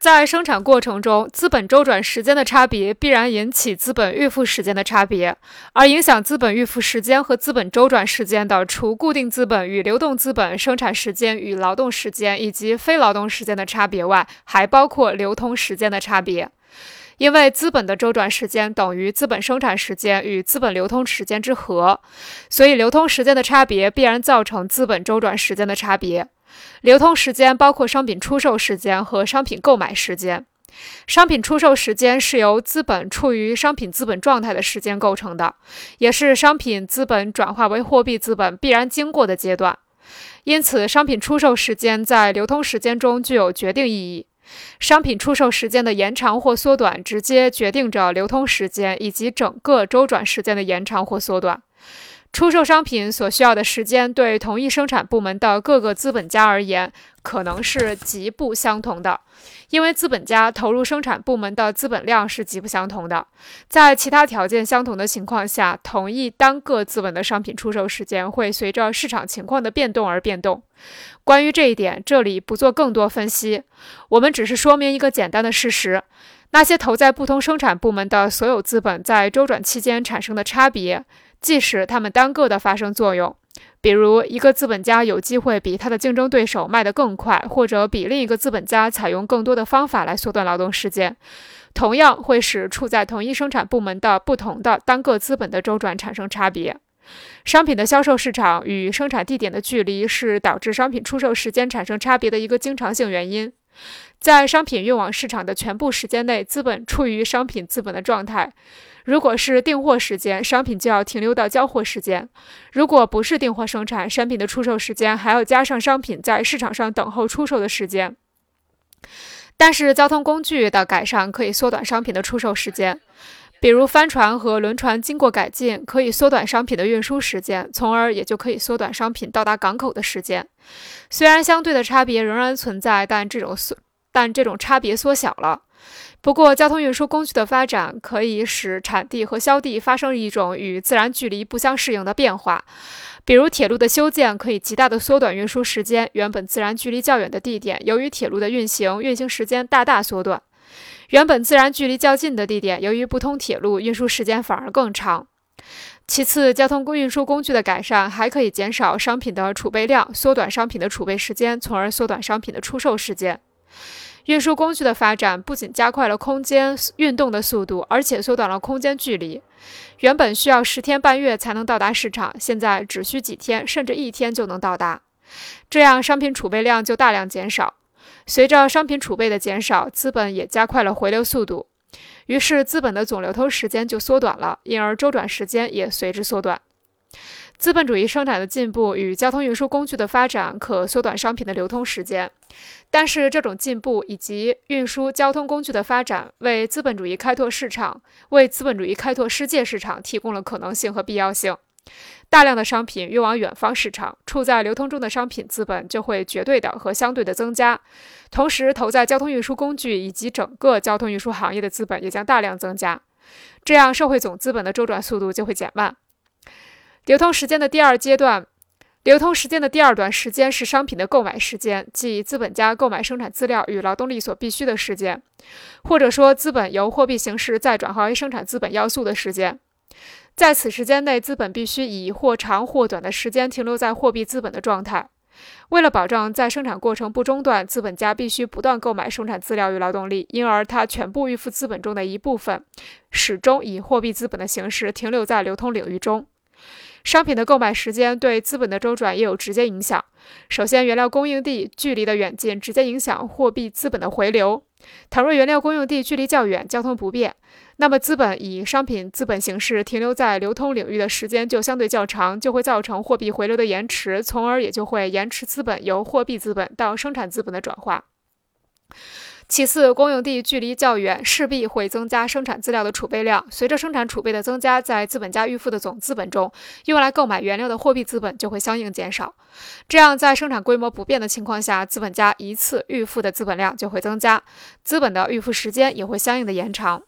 在生产过程中，资本周转时间的差别必然引起资本预付时间的差别，而影响资本预付时间和资本周转时间的，除固定资本与流动资本生产时间与劳动时间以及非劳动时间的差别外，还包括流通时间的差别。因为资本的周转时间等于资本生产时间与资本流通时间之和，所以流通时间的差别必然造成资本周转时间的差别。流通时间包括商品出售时间和商品购买时间。商品出售时间是由资本处于商品资本状态的时间构成的，也是商品资本转化为货币资本必然经过的阶段。因此，商品出售时间在流通时间中具有决定意义。商品出售时间的延长或缩短，直接决定着流通时间以及整个周转时间的延长或缩短。出售商品所需要的时间，对同一生产部门的各个资本家而言，可能是极不相同的，因为资本家投入生产部门的资本量是极不相同的。在其他条件相同的情况下，同一单个资本的商品出售时间会随着市场情况的变动而变动。关于这一点，这里不做更多分析，我们只是说明一个简单的事实。那些投在不同生产部门的所有资本在周转期间产生的差别，即使它们单个的发生作用，比如一个资本家有机会比他的竞争对手卖得更快，或者比另一个资本家采用更多的方法来缩短劳动时间，同样会使处在同一生产部门的不同的单个资本的周转产生差别。商品的销售市场与生产地点的距离是导致商品出售时间产生差别的一个经常性原因。在商品运往市场的全部时间内，资本处于商品资本的状态。如果是订货时间，商品就要停留到交货时间；如果不是订货生产，商品的出售时间还要加上商品在市场上等候出售的时间。但是，交通工具的改善可以缩短商品的出售时间，比如帆船和轮船经过改进，可以缩短商品的运输时间，从而也就可以缩短商品到达港口的时间。虽然相对的差别仍然存在，但这种缩但这种差别缩小了。不过，交通运输工具的发展可以使产地和销地发生一种与自然距离不相适应的变化。比如，铁路的修建可以极大的缩短运输时间。原本自然距离较远的地点，由于铁路的运行，运行时间大大缩短；原本自然距离较近的地点，由于不通铁路，运输时间反而更长。其次，交通运输工具的改善还可以减少商品的储备量，缩短商品的储备时间，从而缩短商品的出售时间。运输工具的发展不仅加快了空间运动的速度，而且缩短了空间距离。原本需要十天半月才能到达市场，现在只需几天甚至一天就能到达。这样商品储备量就大量减少。随着商品储备的减少，资本也加快了回流速度，于是资本的总流通时间就缩短了，因而周转时间也随之缩短。资本主义生产的进步与交通运输工具的发展可缩短商品的流通时间，但是这种进步以及运输交通工具的发展为资本主义开拓市场、为资本主义开拓世界市场提供了可能性和必要性。大量的商品运往远方市场，处在流通中的商品资本就会绝对的和相对的增加，同时投在交通运输工具以及整个交通运输行业的资本也将大量增加，这样社会总资本的周转速度就会减慢。流通时间的第二阶段，流通时间的第二段时间是商品的购买时间，即资本家购买生产资料与劳动力所必需的时间，或者说资本由货币形式再转化为生产资本要素的时间。在此时间内，资本必须以或长或短的时间停留在货币资本的状态。为了保证在生产过程不中断，资本家必须不断购买生产资料与劳动力，因而他全部预付资本中的一部分，始终以货币资本的形式停留在流通领域中。商品的购买时间对资本的周转也有直接影响。首先，原料供应地距离的远近直接影响货币资本的回流。倘若原料供应地距离较远，交通不便，那么资本以商品资本形式停留在流通领域的时间就相对较长，就会造成货币回流的延迟，从而也就会延迟资本由货币资本到生产资本的转化。其次，公用地距离较远，势必会增加生产资料的储备量。随着生产储备的增加，在资本家预付的总资本中，用来购买原料的货币资本就会相应减少。这样，在生产规模不变的情况下，资本家一次预付的资本量就会增加，资本的预付时间也会相应的延长。